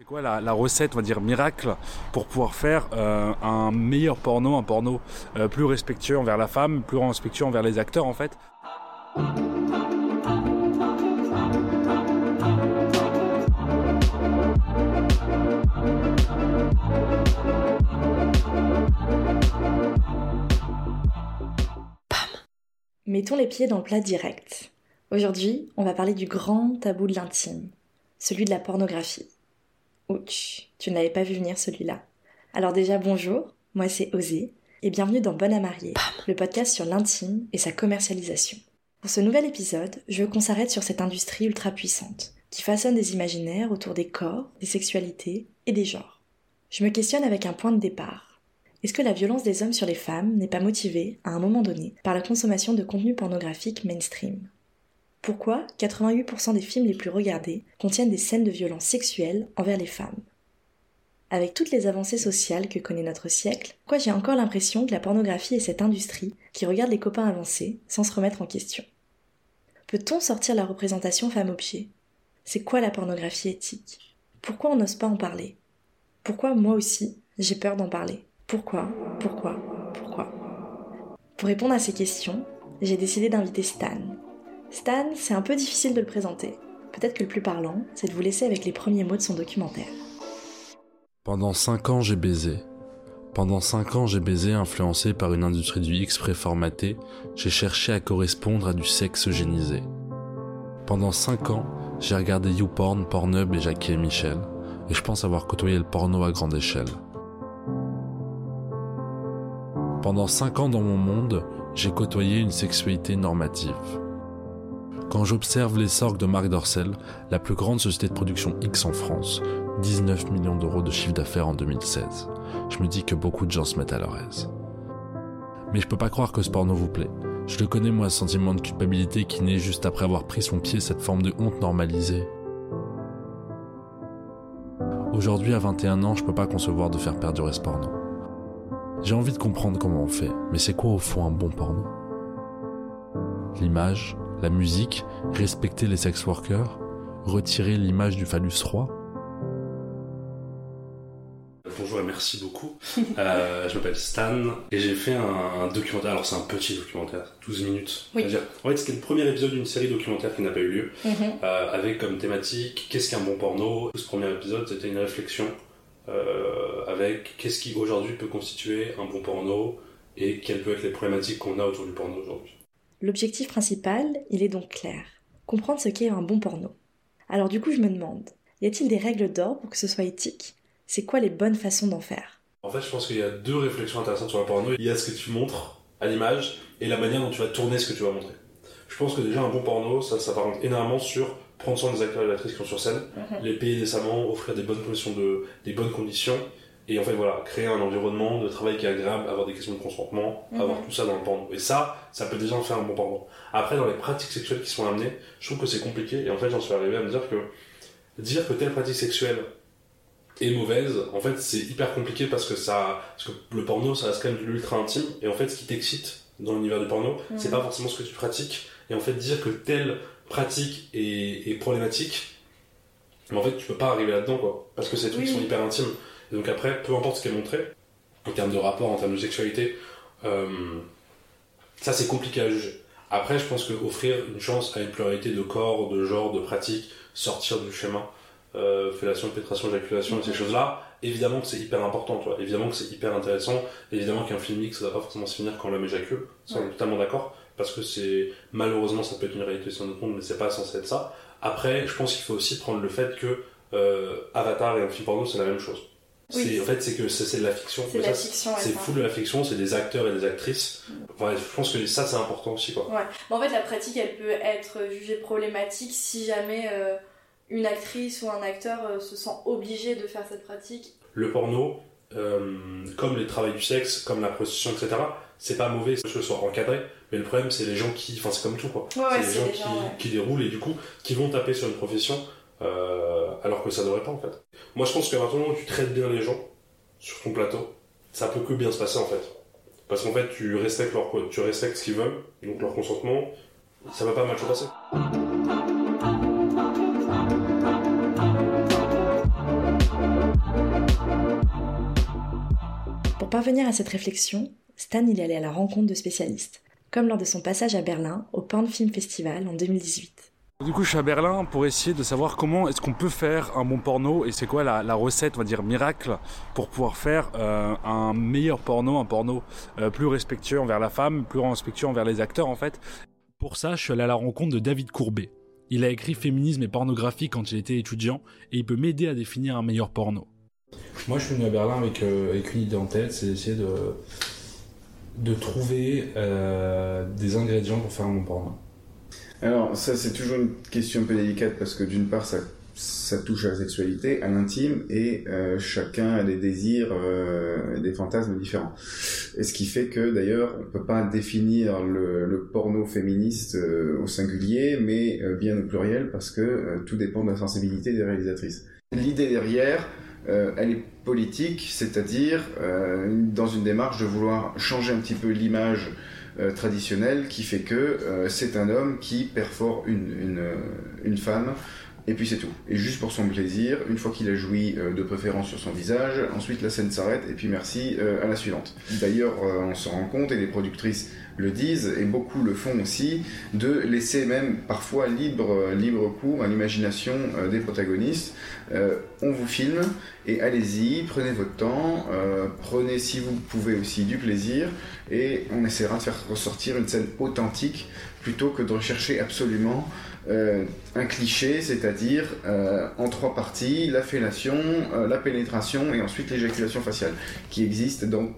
C'est quoi la, recette, on va dire, miracle pour pouvoir faire euh, un meilleur porno, un porno euh, plus respectueux envers la femme, plus respectueux envers les acteurs en fait? Mettons les pieds dans le plat direct. Aujourd'hui, on va parler du grand tabou de l'intime, celui de la pornographie. Ouch, tu ne pas vu venir celui-là. Alors déjà bonjour, moi c'est Osé, et bienvenue dans Bonne à marier, le podcast sur l'intime et sa commercialisation. Pour ce nouvel épisode, je veux qu'on s'arrête sur cette industrie ultra puissante, qui façonne des imaginaires autour des corps, des sexualités et des genres. Je me questionne avec un point de départ. Est-ce que la violence des hommes sur les femmes n'est pas motivée, à un moment donné, par la consommation de contenu pornographique mainstream? Pourquoi 88% des films les plus regardés contiennent des scènes de violence sexuelle envers les femmes? Avec toutes les avancées sociales que connaît notre siècle, quoi j'ai encore l'impression que la pornographie est cette industrie qui regarde les copains avancés sans se remettre en question? Peut-on sortir la représentation femme-objet C'est quoi la pornographie éthique? Pourquoi on n'ose pas en parler? Pourquoi moi aussi j'ai peur d'en parler? Pourquoi? Pourquoi? Pourquoi? Pour répondre à ces questions, j'ai décidé d'inviter Stan, Stan, c'est un peu difficile de le présenter. Peut-être que le plus parlant, c'est de vous laisser avec les premiers mots de son documentaire. Pendant 5 ans, j'ai baisé. Pendant 5 ans, j'ai baisé influencé par une industrie du X préformaté, j'ai cherché à correspondre à du sexe génisé. Pendant 5 ans, j'ai regardé YouPorn, Pornhub et Jackie et Michel, et je pense avoir côtoyé le porno à grande échelle. Pendant 5 ans dans mon monde, j'ai côtoyé une sexualité normative. Quand j'observe l'essor de Marc Dorcel, la plus grande société de production X en France, 19 millions d'euros de chiffre d'affaires en 2016, je me dis que beaucoup de gens se mettent à leur aise. Mais je peux pas croire que ce porno vous plaît. Je le connais moi, ce sentiment de culpabilité qui naît juste après avoir pris son pied cette forme de honte normalisée. Aujourd'hui, à 21 ans, je peux pas concevoir de faire perdurer ce porno. J'ai envie de comprendre comment on fait, mais c'est quoi au fond un bon porno? L'image, la musique, respecter les sex workers, retirer l'image du phallus roi Bonjour et merci beaucoup. Euh, je m'appelle Stan et j'ai fait un, documentaire. Alors c'est un petit documentaire, 12 minutes. Oui. En fait c'était le premier épisode d'une série documentaire qui n'a pas eu lieu, mhm. euh, avec comme thématique qu'est-ce qu'un bon porno? Ce premier épisode c'était une réflexion euh, avec qu'est-ce qui aujourd'hui peut constituer un bon porno et quelles peuvent être les problématiques qu'on a autour du porno aujourd'hui. L'objectif principal, il est donc clair. Comprendre ce qu'est un bon porno. Alors du coup, je me demande, y a-t-il des règles d'or pour que ce soit éthique? C'est quoi les bonnes façons d'en faire? En fait, je pense qu'il y a deux réflexions intéressantes sur le porno. Il y a ce que tu montres à l'image et la manière dont tu vas tourner ce que tu vas montrer. Je pense que déjà un bon porno, ça s'apparente énormément sur prendre soin des acteurs et des actrices qui sont sur scène, mhm. les payer décemment, offrir des bonnes conditions de, des bonnes conditions et en fait, voilà, créer un environnement de travail qui est agréable, avoir des questions de consentement, mhm. avoir tout ça dans le porno. Et ça, ça peut déjà en faire un bon porno. Après, dans les pratiques sexuelles qui sont amenées, je trouve que c'est compliqué. Et en fait, j'en suis arrivé à me dire que dire que telle pratique sexuelle est mauvaise, en fait, c'est hyper compliqué parce que ça, parce que le porno, ça reste quand même de l'ultra intime. Et en fait, ce qui t'excite dans l'univers du porno, c'est mhm. pas forcément ce que tu pratiques. Et en fait, dire que telle pratique est, est problématique, mais en fait, tu peux pas arriver là-dedans, quoi. Parce que ces trucs sont hyper intimes. Et donc après, peu importe ce qui est montré, en termes de rapport, en termes de sexualité, euh, ça c'est compliqué à juger. Après, je pense qu'offrir une chance à une pluralité de corps, de genres, de pratiques, sortir du schéma, euh, fellation, pénétration, éjaculation, et ces choses-là, évidemment que c'est hyper important, toi. Évidemment que c'est hyper intéressant. Évidemment qu'un film mix, ça va pas forcément se finir quand l'homme éjacule. Ça, on est totalement d'accord. Parce que c'est, malheureusement, ça peut être une réalité sur notre monde, mais c'est pas censé être ça. Après, je pense qu'il faut aussi prendre le fait que, euh, Avatar et un film porno, c'est la même chose. En fait, c'est que c'est de la fiction. C'est la fiction. C'est fou de la fiction, c'est des acteurs et des actrices. Ouais, je pense que ça, c'est important aussi. Quoi. Ouais. en fait, la pratique, elle peut être jugée problématique si jamais euh, une actrice ou un acteur euh, se sent obligé de faire cette pratique. Le porno, euh, comme les travails du sexe, comme la prostitution, etc., c'est pas mauvais que ce soit encadré, mais le problème, c'est les gens qui. Enfin, c'est comme tout, quoi. c'est les gens, qui, qui déroulent et du coup, qui vont taper sur une profession euh, alors que ça devrait pas en fait. Moi je pense qu'à partir du moment où tu traites bien les gens sur ton plateau, ça peut que bien se passer en fait. Parce qu'en fait tu respectes leur tu respectes ce qu'ils veulent, donc leur consentement, ça va pas mal se passer. Pour parvenir à cette réflexion, Stan il est allé à la rencontre de spécialistes, comme lors de son passage à Berlin au Pornfilm Festival en 2018. Du coup, je suis à Berlin pour essayer de savoir comment est-ce qu'on peut faire un bon porno et c'est quoi la, recette, on va dire, miracle pour pouvoir faire euh, un meilleur porno, un porno euh, plus respectueux envers la femme, plus respectueux envers les acteurs en fait. Pour ça, je suis allé à la rencontre de David Courbet. Il a écrit Féminisme et pornographie quand il était étudiant et il peut m'aider à définir un meilleur porno. Moi, je suis venu à Berlin avec, euh, avec une idée en tête, c'est d'essayer de, de trouver des ingrédients pour faire un bon porno. Alors, ça, c'est toujours une question un peu délicate parce que d'une part, ça, ça touche à la sexualité, à l'intime, et euh, chacun a des désirs, euh, des fantasmes différents. Et ce qui fait que, d'ailleurs, on peut pas définir le, le porno féministe euh, au singulier, mais euh, bien au pluriel, parce que euh, tout dépend de la sensibilité des réalisatrices. L'idée derrière, elle est politique, c'est-à-dire dans une démarche de vouloir changer un petit peu l'image euh, traditionnel qui fait que euh, c'est un homme qui perfore une femme et puis c'est tout. Et juste pour son plaisir, une fois qu'il a joui de préférence sur son visage, ensuite la scène s'arrête et puis merci à la suivante. D'ailleurs, on se rend compte et les productrices le disent et beaucoup le font aussi de laisser même parfois libre libre cours à l'imagination des protagonistes. on vous filme et allez-y, prenez votre temps, prenez si vous pouvez aussi du plaisir et on essaiera de faire ressortir une scène authentique plutôt que de rechercher absolument euh, un cliché, c'est-à-dire euh, en trois parties, la fellation, euh, la pénétration et ensuite l'éjaculation faciale, qui existe dans...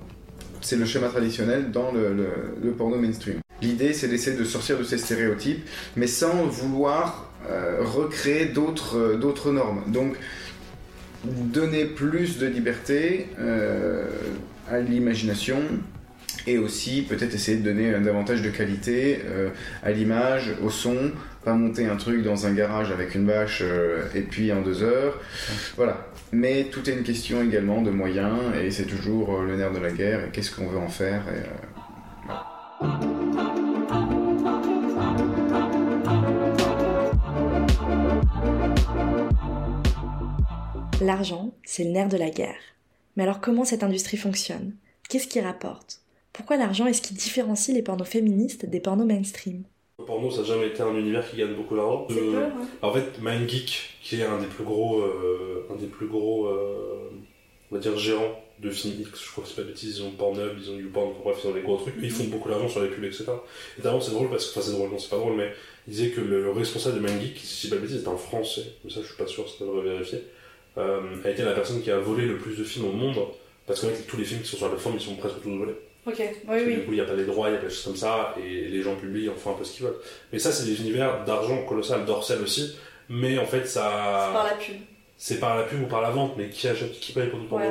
C'est le schéma traditionnel dans le, porno mainstream. L'idée, c'est d'essayer de sortir de ces stéréotypes, mais sans vouloir recréer d'autres normes. Donc, donner plus de liberté à l'imagination, et aussi peut-être essayer de donner davantage de qualité euh, à l'image, au son, pas monter un truc dans un garage avec une bâche euh, et puis en deux heures. Voilà. Mais tout est une question également de moyens et c'est toujours euh, le nerf de la guerre et qu'est-ce qu'on veut en faire. L'argent, c'est le nerf de la guerre. Mais alors comment cette industrie fonctionne? Qu'est-ce qui rapporte? Pourquoi l'argent est ce qui différencie les pornos féministes des pornos mainstream Le porno, ça n'a jamais été un univers qui gagne beaucoup d'argent. Euh, en fait, MindGeek, qui est un des plus gros, euh, un des plus gros, euh, on va dire gérants de films X, je crois que c'est pas bêtise, ils ont Pornhub, ils ont YouPorn, bref, ils ont des gros trucs, ils font beaucoup d'argent sur les pubs, etc. Et d'abord, c'est drôle parce que, enfin, c'est drôle, non, c'est pas drôle, mais il disait que le, responsable de MindGeek, si c'est pas bêtise, c'est un français, mais ça, je suis pas sûr, ça devrait vérifier, a été la personne qui a volé le plus de films au monde, parce qu'en fait, tous les films qui sont sur la plateforme, ils sont presque tous volés. Ok, oui, oui. Du coup, il n'y a pas les droits, il n'y a pas des choses comme ça, et les gens publient, en font un peu ce qu'ils veulent. Mais ça, c'est des univers d'argent colossal, d'Orcel aussi, mais en fait, ça. C'est par la pub. C'est par la pub ou par la vente, mais qui achète, qui paye pour tout ouais,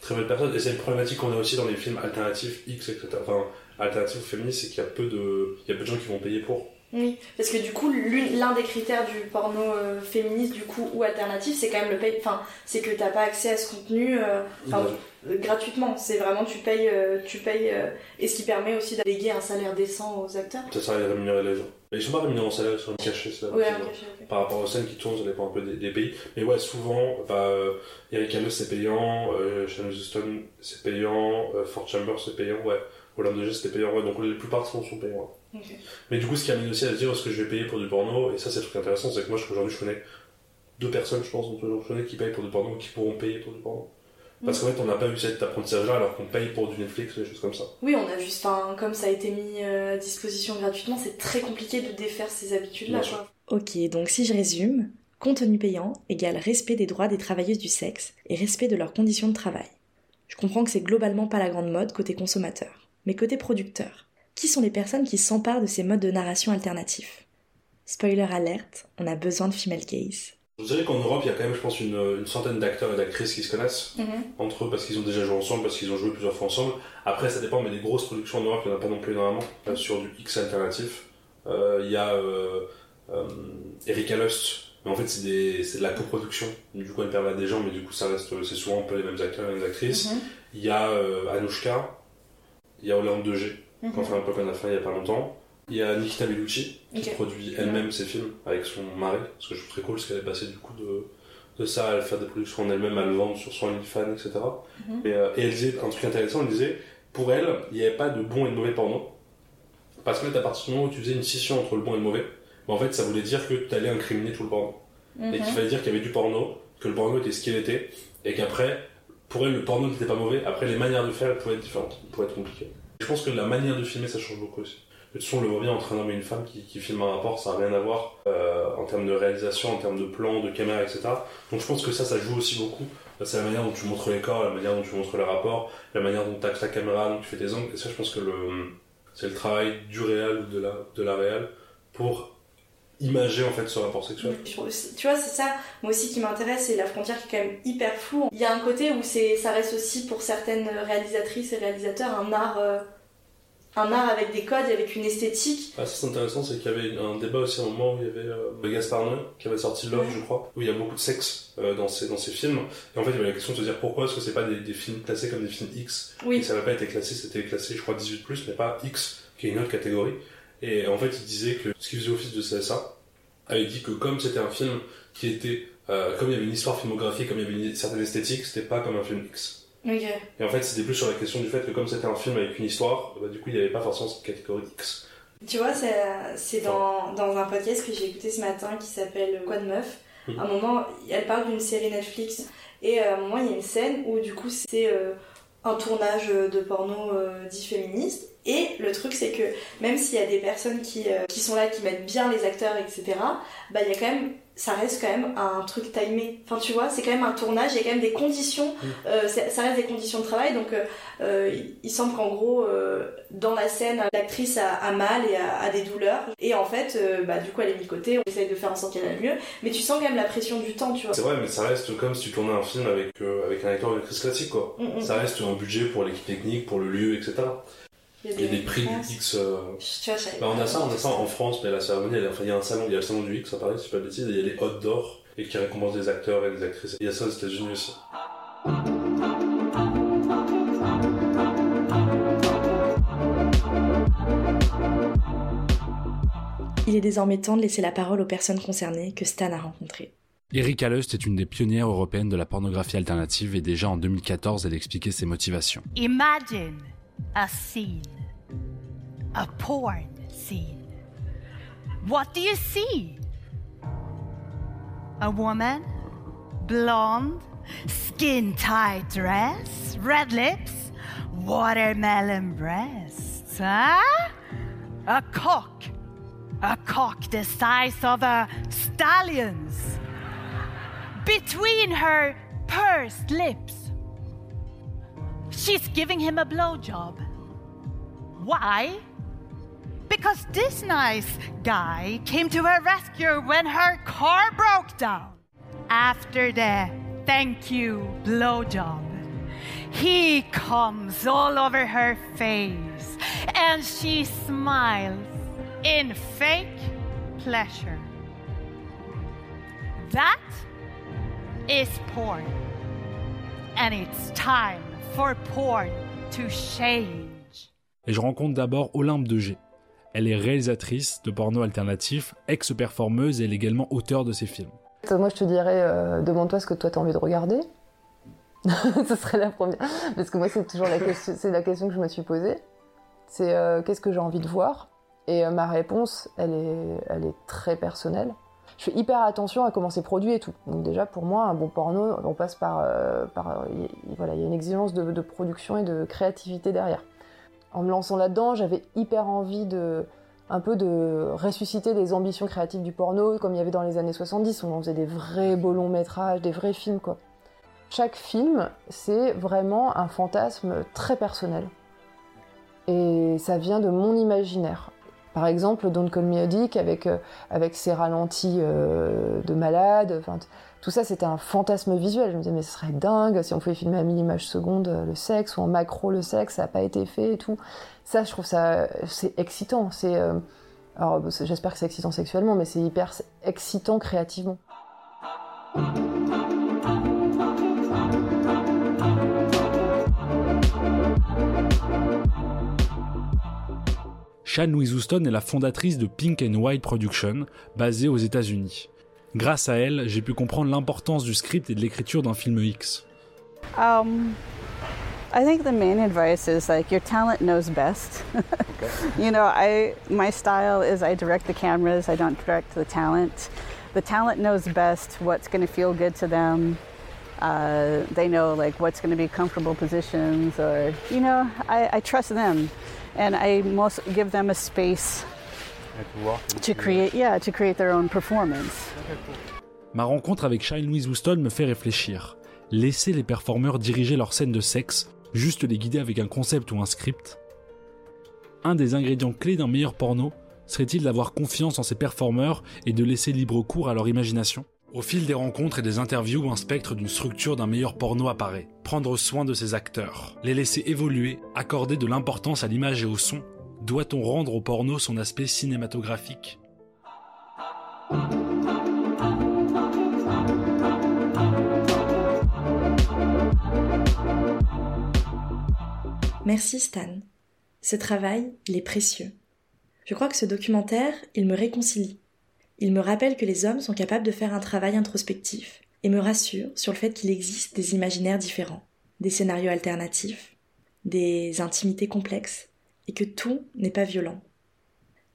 Très belle personne, et c'est une problématique qu'on a aussi dans les films alternatifs X, etc. Enfin, alternatifs ou féministes, c'est qu'il y a peu de, il y a peu de gens qui vont payer pour. Oui, parce que du coup, l'un des critères du porno euh, féministe, du coup, ou alternatif, c'est quand même le pay. Enfin, c'est que t'as pas accès à ce contenu. Euh, gratuitement. C'est vraiment tu payes, euh, tu payes, euh, et ce qui permet aussi d'alléguer un salaire décent aux acteurs. Ça sert à rémunérer les gens. Mais ils sont pas rémunérés en salaire, ils sont cachés, ça. Ouais, caché, Par rapport aux scènes qui tournent, ça dépend un peu des, pays. Mais ouais, souvent, bah, euh, Eric Hannes c'est payant, euh, Shannon Houston c'est payant, Fort Chambers c'est payant, ouais. De G c'était payant, ouais. Donc la plupart sont, sont payants. Mais du coup, ce qui amène aussi à se dire est-ce que je vais payer pour du porno, et ça c'est le truc intéressant, c'est que moi aujourd'hui je connais deux personnes, je pense, je connais qui payent pour du porno ou qui pourront payer pour du porno. Parce qu'en fait, on n'a pas eu cet apprentissage-là alors qu'on paye pour du Netflix ou des choses comme ça. Oui, on a juste, enfin, comme ça a été mis euh, à disposition gratuitement, c'est très compliqué de défaire ces habitudes-là. Ok, donc si je résume, contenu payant égale respect des droits des travailleuses du sexe et respect de leurs conditions de travail. Je comprends que c'est globalement pas la grande mode côté consommateur. Mais côté producteur, qui sont les personnes qui s'emparent de ces modes de narration alternatifs? Spoiler alerte, on a besoin de female gaze. Je dirais qu'en Europe, il y a quand même, je pense, une, centaine d'acteurs et d'actrices qui se connaissent mhm. entre eux parce qu'ils ont déjà joué ensemble, parce qu'ils ont joué plusieurs fois ensemble. Après, ça dépend, mais des grosses productions en Europe, il n'y en a pas non plus énormément. Euh, sur du X alternatif, euh, il y a euh, euh, Erika Lust, mais en fait, c'est de la coproduction. Du coup, elle permet à des gens, mais du coup, ça reste, c'est souvent un peu les mêmes acteurs et les mêmes actrices. Mhm. Il y a Anushka, il y a Hollande 2G, qu'on fait un peu comme la fin il y a pas longtemps. Il y a Nikita Bellucci qui produit elle-même ses films avec son mari, ce que je trouve très cool parce qu'elle est passée du coup de, de ça à faire des productions en elle-même, à le vendre sur son OnlyFans, etc. Mhm. et, euh, et elle disait un truc intéressant, elle disait, pour elle, il n'y avait pas de bon et de mauvais porno. Parce que à partir du moment où tu faisais une scission entre le bon et le mauvais, bah, en fait, ça voulait dire que tu allais incriminer tout le porno. Et Mhm. qu'il fallait dire qu'il y avait du porno, que le porno était ce qu'il était, et qu'après, pour elle, le porno n'était pas mauvais. Après, les manières de faire, elles pouvaient être différentes, elles pouvaient être compliquées. Je pense que la manière de filmer, ça change beaucoup aussi. Façon, on le voit bien entre un homme et une femme qui, qui filment un rapport, ça n'a rien à voir euh, en termes de réalisation, en termes de plan, de caméra, etc. Donc je pense que ça, ça joue aussi beaucoup. C'est la manière dont tu montres les corps, la manière dont tu montres les rapports, la manière dont tu axes la caméra, dont tu fais tes angles. Et ça, je pense que c'est le travail du réel ou de la, de la réelle pour imager en fait ce rapport sexuel. Tu vois, c'est ça, moi aussi qui m'intéresse, c'est la frontière qui est quand même hyper floue. Il y a un côté où c'est, ça reste aussi pour certaines réalisatrices et réalisateurs un art, euh, un art avec des codes, avec une esthétique. Ah, c'est intéressant, c'est qu'il y avait un débat aussi à un moment où il y avait euh, Gaspard Noé qui avait sorti Love, je crois, où il y a beaucoup de sexe euh, dans, ces, dans ces films. Et en fait, il y avait la question de se dire pourquoi est-ce que c'est pas des, des films classés comme des films X? Et Oui, ça n'avait pas été classé, c'était classé, je crois, 18, mais pas X, qui est une autre catégorie. Et en fait, il disait que ce qui faisait office de CSA avait dit que comme c'était un film qui était, euh, comme il y avait une histoire filmographique, comme il y avait une certaine esthétique, c'était pas comme un film X. Et en fait, c'était plus sur la question du fait que comme c'était un film avec une histoire, bah, du coup, il n'y avait pas forcément cette catégorie X. Tu vois, c'est, dans, dans un podcast que j'ai écouté ce matin qui s'appelle Quoi de meuf. Mhm. À un moment, elle parle d'une série Netflix et à un moment, il y a une scène où du coup, c'est euh, un tournage de porno euh, dit féministe. Et le truc, c'est que même s'il y a des personnes qui, euh, qui sont là, qui mettent bien les acteurs, etc., bah, il y a quand même, ça reste quand même un truc timé. Enfin, tu vois, c'est quand même un tournage, il y a quand même des conditions, euh, c'est- ça reste des conditions de travail. Donc, euh, euh, il- il semble qu'en gros, euh, dans la scène, l'actrice a, a mal et a, a des douleurs. Et en fait, euh, bah, du coup, elle est mise côté, on essaye de faire en sorte qu'elle aille mieux. Mais tu sens quand même la pression du temps, tu vois. C'est vrai, mais ça reste comme si tu tournais un film avec, euh, avec un acteur ou une actrice classique, quoi. Mm, mm. Ça reste un budget pour l'équipe technique, pour le lieu, etc. Il y a des prix du X. euh, Tu vois, je savais Bah, on a ça, on a ça en France, mais la cérémonie, elle- enfin, il y a un salon, il y a le salon du X à Paris, si je dis pas de bêtises, et il y a les Hot d'or, et qui récompensent des acteurs et des actrices. Il y a ça aux États-Unis aussi. Il est désormais temps de laisser la parole aux personnes concernées que Stan a rencontrées. Erika Lust est une des pionnières européennes de la pornographie alternative et déjà en 2014, elle expliquait ses motivations. Imagine a scene, a porn scene. What do you see? A woman, blonde, skin tight dress, red lips, watermelon breasts, huh? A cock, a cock the size of a stallion's. Between her pursed lips, She's giving him a blowjob. Why? Because this nice guy came to her rescue when her car broke down. After the thank you blowjob, he comes all over her face and she smiles in fake pleasure. That is porn. And it's time for porn to change. Et je rencontre d'abord Olympe de G. Elle est réalisatrice de porno alternatif, ex-performeuse et elle est également auteure de ses films. Moi, je te dirais, euh, demande-toi ce que toi, t'as envie de regarder. ce serait la première. Parce que moi, c'est toujours la question, c'est la question que je me suis posée. C'est euh, qu'est-ce que j'ai envie de voir? Et euh, ma réponse, elle est, elle est très personnelle. Je fais hyper attention à comment c'est produit et tout. Donc déjà, pour moi, un bon porno, on passe par... euh, par y- voilà, il y a une exigence de, production et de créativité derrière. En me lançant là-dedans, j'avais hyper envie de un peu de ressusciter les ambitions créatives du porno, comme il y avait dans les années 70, où on faisait des vrais beaux longs métrages, des vrais films, quoi. Chaque film, c'est vraiment un fantasme très personnel. Et ça vient de mon imaginaire. Par exemple, Don't Call Me avec, euh, avec ses ralentis euh, de malade, tout ça c'était un fantasme visuel. Je me disais, mais ce serait dingue si on pouvait filmer à 1000 images secondes euh, le sexe, ou en macro le sexe, ça n'a pas été fait et tout. Ça, je trouve ça, c'est excitant. C'est, alors, j'espère que c'est excitant sexuellement, mais c'est hyper excitant créativement. Shan Louise Houston est la fondatrice de Pink and White Production, basée aux États-Unis. Grâce à elle, j'ai pu comprendre l'importance du script et de l'écriture d'un film X. Um, I think the main advice is like your talent knows best. you know, I my style is I direct the cameras, I don't direct the talent. The talent knows best what's going to feel good to them. Uh, they know like what's going to be comfortable positions, or you know, I, I trust them, and I most give them a space to create, yeah, to create their own performance. Ma rencontre avec Shine Louise Houston me fait réfléchir. Laisser les performeurs diriger leurs scènes de sexe, juste les guider avec un concept ou un script Un des ingrédients clés d'un meilleur porno serait-il d'avoir confiance en ses performeurs et de laisser libre cours à leur imagination? Au fil des rencontres et des interviews, un spectre d'une structure d'un meilleur porno apparaît. Prendre soin de ses acteurs, les laisser évoluer, accorder de l'importance à l'image et au son. Doit-on rendre au porno son aspect cinématographique? Merci Stan. Ce travail, il est précieux. Je crois que ce documentaire, il me réconcilie. Il me rappelle que les hommes sont capables de faire un travail introspectif et me rassure sur le fait qu'il existe des imaginaires différents, des scénarios alternatifs, des intimités complexes et que tout n'est pas violent.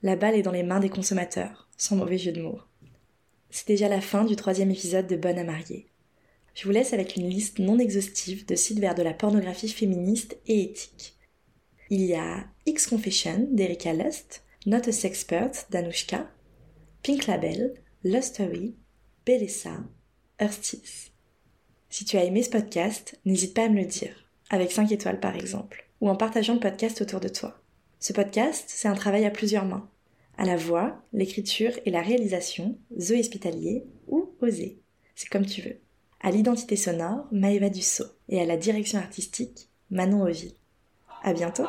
La balle est dans les mains des consommateurs, sans mauvais jeu de mots. C'est déjà la fin du troisième épisode de Bonne à marier. Je vous laisse avec une liste non exhaustive de sites vers de la pornographie féministe et éthique. Il y a X Confession d'Erika Lust, Not a Sexpert d'Anushka, Pink Label, Lustory, Bellessa, Earthis. Si tu as aimé ce podcast, n'hésite pas à me le dire, avec 5 étoiles par exemple, ou en partageant le podcast autour de toi. Ce podcast, c'est un travail à plusieurs mains. À la voix, l'écriture et la réalisation, Zoé Hospitalier ou Osé. C'est comme tu veux. À l'identité sonore, Maëva Dussault. Et à la direction artistique, Manon Oville. À bientôt!